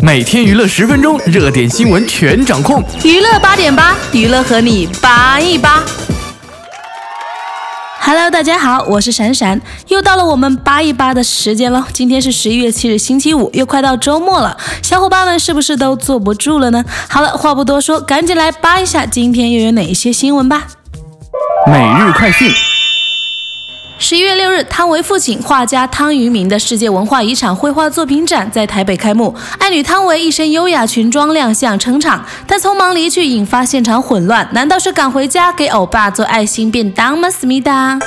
每天娱乐十分钟，热点新闻全掌控。娱乐八点八，娱乐和你八一八。Hello，大家好，我是闪闪，又到了我们扒一扒的时间了。今天是十一月七日，星期五，又快到周末了，小伙伴们是不是都坐不住了呢？好了，话不多说，赶紧来扒一下今天又有哪些新闻吧。每日快讯。十一月六日，汤唯父亲画家汤于明的世界文化遗产绘画作品展在台北开幕。爱女汤唯一身优雅裙装亮相撑场，但匆忙离去引发现场混乱。难道是赶回家给欧巴做爱心便当吗？思密达。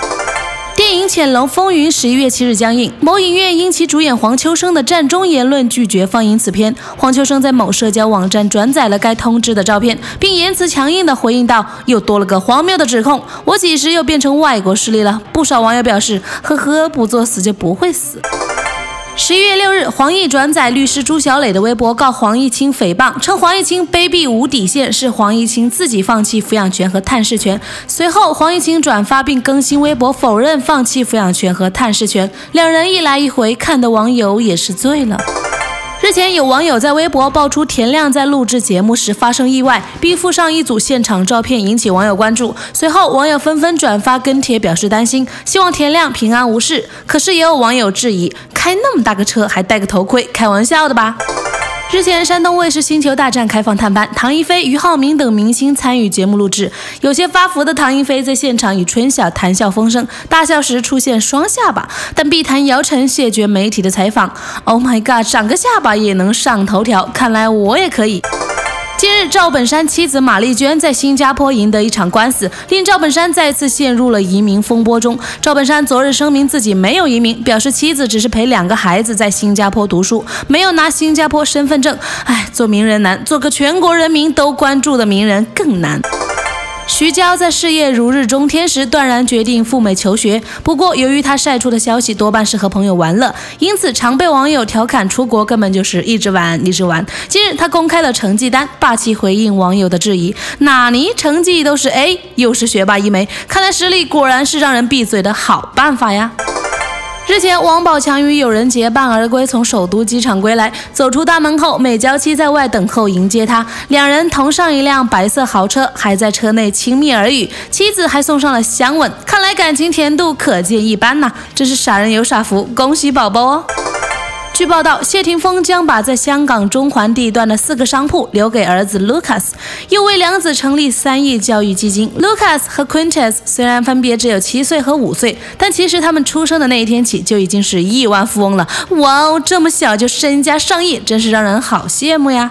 电影《潜龙风云》十一月七日将映，某影院因其主演黄秋生的战中言论拒绝放映此片。黄秋生在某社交网站转载了该通知的照片，并言辞强硬地回应道：“又多了个荒谬的指控，我几时又变成外国势力了？”不少网友表示：“呵呵，不作死就不会死。”十一月六日，黄奕转载律师朱小磊的微博告黄毅清诽谤，称黄毅清卑鄙无底线，是黄毅清自己放弃抚养权和探视权。随后，黄毅清转发并更新微博否认放弃抚养权和探视权，两人一来一回，看的网友也是醉了。之前，有网友在微博爆出田亮在录制节目时发生意外，并附上一组现场照片，引起网友关注。随后，网友纷纷转发跟帖，表示担心，希望田亮平安无事。可是，也有网友质疑，开那么大个车还戴个头盔，开玩笑的吧？之前，山东卫视《星球大战》开放探班，唐一菲、俞灏明等明星参与节目录制。有些发福的唐一菲在现场与春晓谈笑风生，大笑时出现双下巴，但必谈姚晨谢绝媒体的采访。Oh my god，长个下巴也能上头条，看来我也可以。近日，赵本山妻子马丽娟在新加坡赢得一场官司，令赵本山再次陷入了移民风波中。赵本山昨日声明自己没有移民，表示妻子只是陪两个孩子在新加坡读书，没有拿新加坡身份证。唉，做名人难，做个全国人民都关注的名人更难。徐娇在事业如日中天时，断然决定赴美求学。不过，由于她晒出的消息多半是和朋友玩乐，因此常被网友调侃出国根本就是一直玩，一直玩。近日她公开了成绩单，霸气回应网友的质疑：“哪尼成绩都是 A，又是学霸一枚，看来实力果然是让人闭嘴的好办法呀。”之前，王宝强与友人结伴而归，从首都机场归来。走出大门后，美娇妻在外等候迎接他，两人同上一辆白色豪车，还在车内亲密耳语，妻子还送上了香吻，看来感情甜度可见一斑呐！真是傻人有傻福，恭喜宝宝哦！据报道，谢霆锋将把在香港中环地段的四个商铺留给儿子 Lucas，又为两子成立三亿教育基金。Lucas 和 Quintus 虽然分别只有七岁和五岁，但其实他们出生的那一天起就已经是亿万富翁了。哇哦，这么小就身家上亿，真是让人好羡慕呀！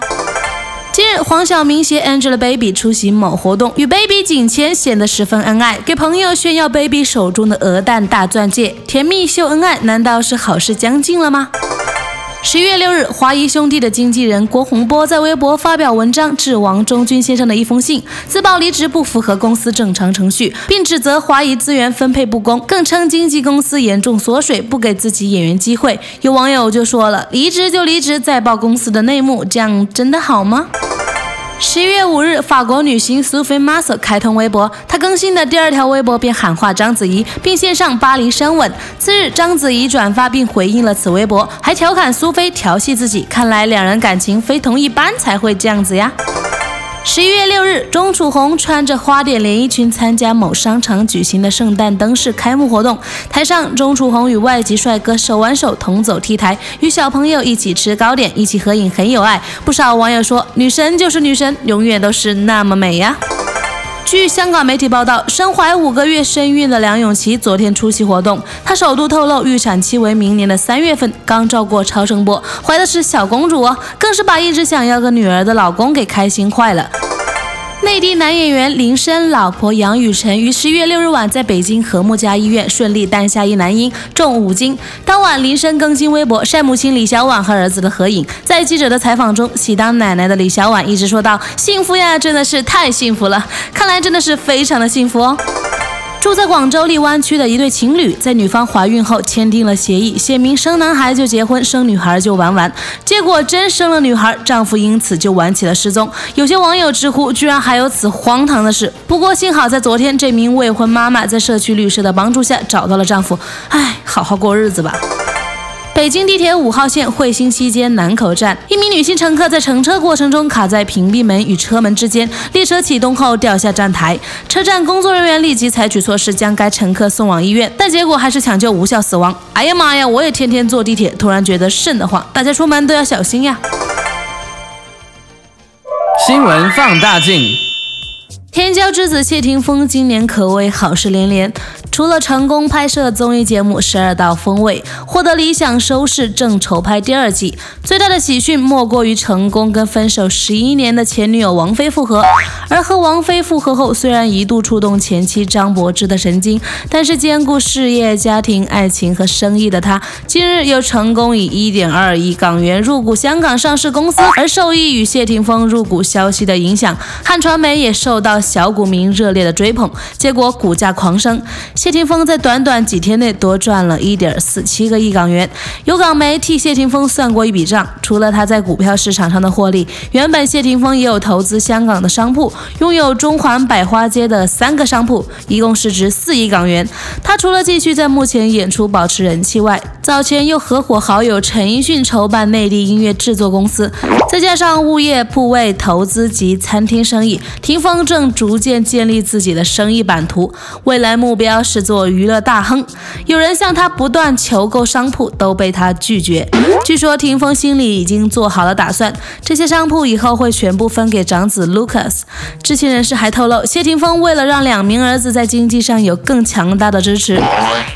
今日，黄晓明携 Angelababy 出席某活动，与 Baby 颈前显得十分恩爱，给朋友炫耀 Baby 手中的鹅蛋大钻戒，甜蜜秀恩爱，难道是好事将近了吗？十一月六日，华谊兄弟的经纪人郭洪波在微博发表文章，致王中军先生的一封信，自曝离职不符合公司正常程序，并指责华谊资源分配不公，更称经纪公司严重缩水，不给自己演员机会。有网友就说了：“离职就离职，再曝公司的内幕，这样真的好吗？”十一月五日，法国女星苏菲玛索开通微博，她更新的第二条微博便喊话章子怡，并献上巴黎深吻。次日，章子怡转发并回应了此微博，还调侃苏菲调戏自己，看来两人感情非同一般才会这样子呀。十一月六日，钟楚红穿着花点连衣裙参加某商场举行的圣诞灯饰开幕活动。台上，钟楚红与外籍帅哥手挽手同走 T 台，与小朋友一起吃糕点，一起合影，很有爱。不少网友说：“女神就是女神，永远都是那么美呀。”据香港媒体报道，身怀五个月身孕的梁咏琪昨天出席活动，她首度透露预产期为明年的三月份，刚照过超声波，怀的是小公主，更是把一直想要个女儿的老公给开心坏了。内地男演员林深老婆杨雨晨于十一月六日晚在北京和睦家医院顺利诞下一男婴，重五斤。当晚，林深更新微博晒母亲李小婉和儿子的合影。在记者的采访中，喜当奶奶的李小婉一直说道：“幸福呀，真的是太幸福了，看来真的是非常的幸福哦。”住在广州荔湾区的一对情侣，在女方怀孕后签订了协议，写明生男孩就结婚，生女孩就玩玩。结果真生了女孩，丈夫因此就玩起了失踪。有些网友直呼，居然还有此荒唐的事。不过幸好在昨天，这名未婚妈妈在社区律师的帮助下找到了丈夫，唉，好好过日子吧。北京地铁五号线惠新西街南口站，一名女性乘客在乘车过程中卡在屏蔽门与车门之间，列车启动后掉下站台，车站工作人员立即采取措施将该乘客送往医院，但结果还是抢救无效死亡。哎呀妈呀！我也天天坐地铁，突然觉得瘆得慌，大家出门都要小心呀。新闻放大镜。天骄之子谢霆锋今年可谓好事连连，除了成功拍摄综艺节目《十二道锋味》，获得理想收视，正筹拍第二季。最大的喜讯莫过于成功跟分手十一年的前女友王菲复合。而和王菲复合后，虽然一度触动前妻张柏芝的神经，但是兼顾事业、家庭、爱情和生意的他，近日又成功以一点二亿港元入股香港上市公司。而受益于谢霆锋入股消息的影响，汉传媒也受到。小股民热烈的追捧，结果股价狂升。谢霆锋在短短几天内多赚了一点四七个亿港元。有港媒替谢霆锋算过一笔账，除了他在股票市场上的获利，原本谢霆锋也有投资香港的商铺，拥有中环百花街的三个商铺，一共市值四亿港元。他除了继续在目前演出保持人气外，早前又合伙好友陈奕迅筹办内地音乐制作公司，再加上物业、铺位投资及餐厅生意，霆锋正。逐渐建立自己的生意版图，未来目标是做娱乐大亨。有人向他不断求购商铺，都被他拒绝。据说霆锋心里已经做好了打算，这些商铺以后会全部分给长子 Lucas。知情人士还透露，谢霆锋为了让两名儿子在经济上有更强大的支持，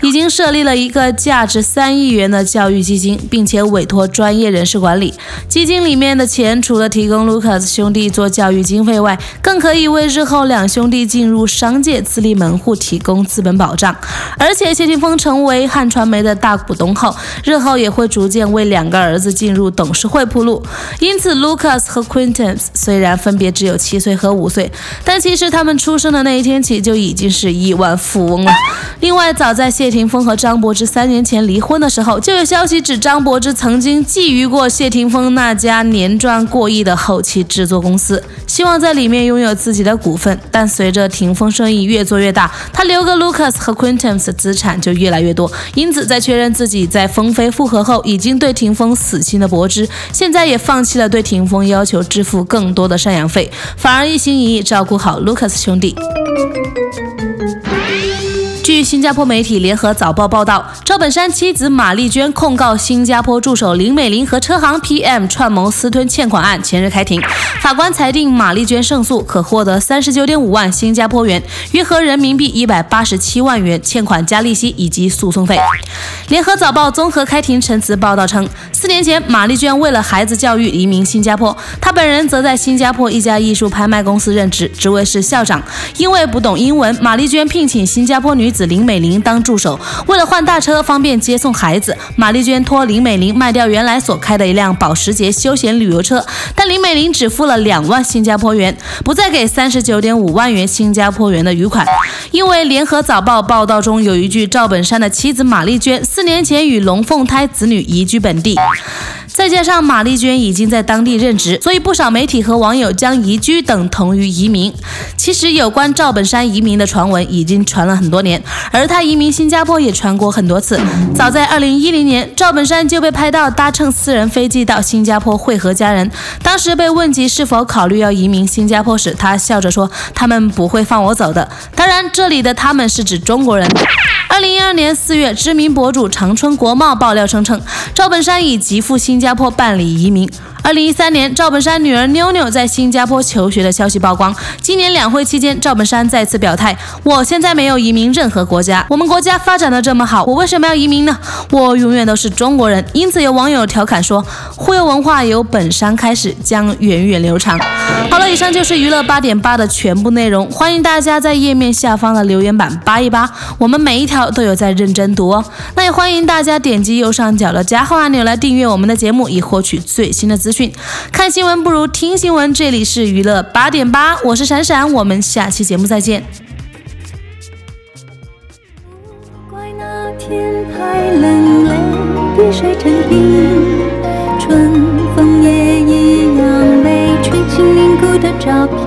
已经设立了一个价值三亿元的教育基金，并且委托专业人士管理。基金里面的钱除了提供 Lucas 兄弟做教育经费外，更可以为日后两兄弟进入商界自立门户提供资本保保障，而且谢霆锋成为汉传媒的大股东后，日后也会逐渐为两个儿子进入董事会铺路。因此，Lucas 和 Quinton 虽然分别只有七岁和五岁，但其实他们出生的那一天起就已经是亿万富翁了。另外，早在谢霆锋和张柏芝三年前离婚的时候，就有消息指张柏芝曾经觊觎过谢霆锋那家年赚过亿的后期制作公司，希望在里面拥有自己的股。份，但随着霆锋生意越做越大，他留给 Lucas 和 Quinton 的资产就越来越多。因此，在确认自己在风飞复合后，已经对霆锋死心的柏芝，现在也放弃了对霆锋要求支付更多的赡养费，反而一心一意照顾好 Lucas 兄弟。据新加坡媒体联合早报报道，赵本山妻子马丽娟控告新加坡助手林美玲和车行 PM 串谋私吞欠款案前日开庭，法官裁定马丽娟胜诉，可获得三十九点五万新加坡元，约合人民币一百八十七万元欠款加利息以及诉讼费。联合早报综合开庭陈词报道称，四年前马丽娟为了孩子教育移民新加坡，她本人则在新加坡一家艺术拍卖公司任职，职位是校长。因为不懂英文，马丽娟聘请新加坡女。子林美玲当助手，为了换大车方便接送孩子，马丽娟托林美玲卖掉原来所开的一辆保时捷休闲旅游车，但林美玲只付了两万新加坡元，不再给三十九点五万元新加坡元的余款。因为联合早报报道中有一句赵本山的妻子马丽娟四年前与龙凤胎子女移居本地。再加上马丽娟已经在当地任职，所以不少媒体和网友将移居等同于移民。其实有关赵本山移民的传闻已经传了很多年，而他移民新加坡也传过很多次。早在2010年，赵本山就被拍到搭乘私人飞机到新加坡会合家人。当时被问及是否考虑要移民新加坡时，他笑着说：“他们不会放我走的。”当然，这里的他们是指中国人。二零一二年四月，知名博主长春国贸爆料声称，赵本山已急赴新加坡办理移民。二零一三年，赵本山女儿妞妞在新加坡求学的消息曝光。今年两会期间，赵本山再次表态：“我现在没有移民任何国家，我们国家发展的这么好，我为什么要移民呢？我永远都是中国人。”因此，有网友调侃说：“忽悠文化由本山开始，将源远流长。”好了，以上就是娱乐八点八的全部内容。欢迎大家在页面下方的留言板扒一扒，我们每一条都有在认真读哦。那也欢迎大家点击右上角的加号按钮来订阅我们的节目，以获取最新的资讯。看新闻不如听新闻，这里是娱乐八点八，我是闪闪，我们下期节目再见。怪那天太冷，泪滴水成冰，春风也一样没吹进凝固的照片。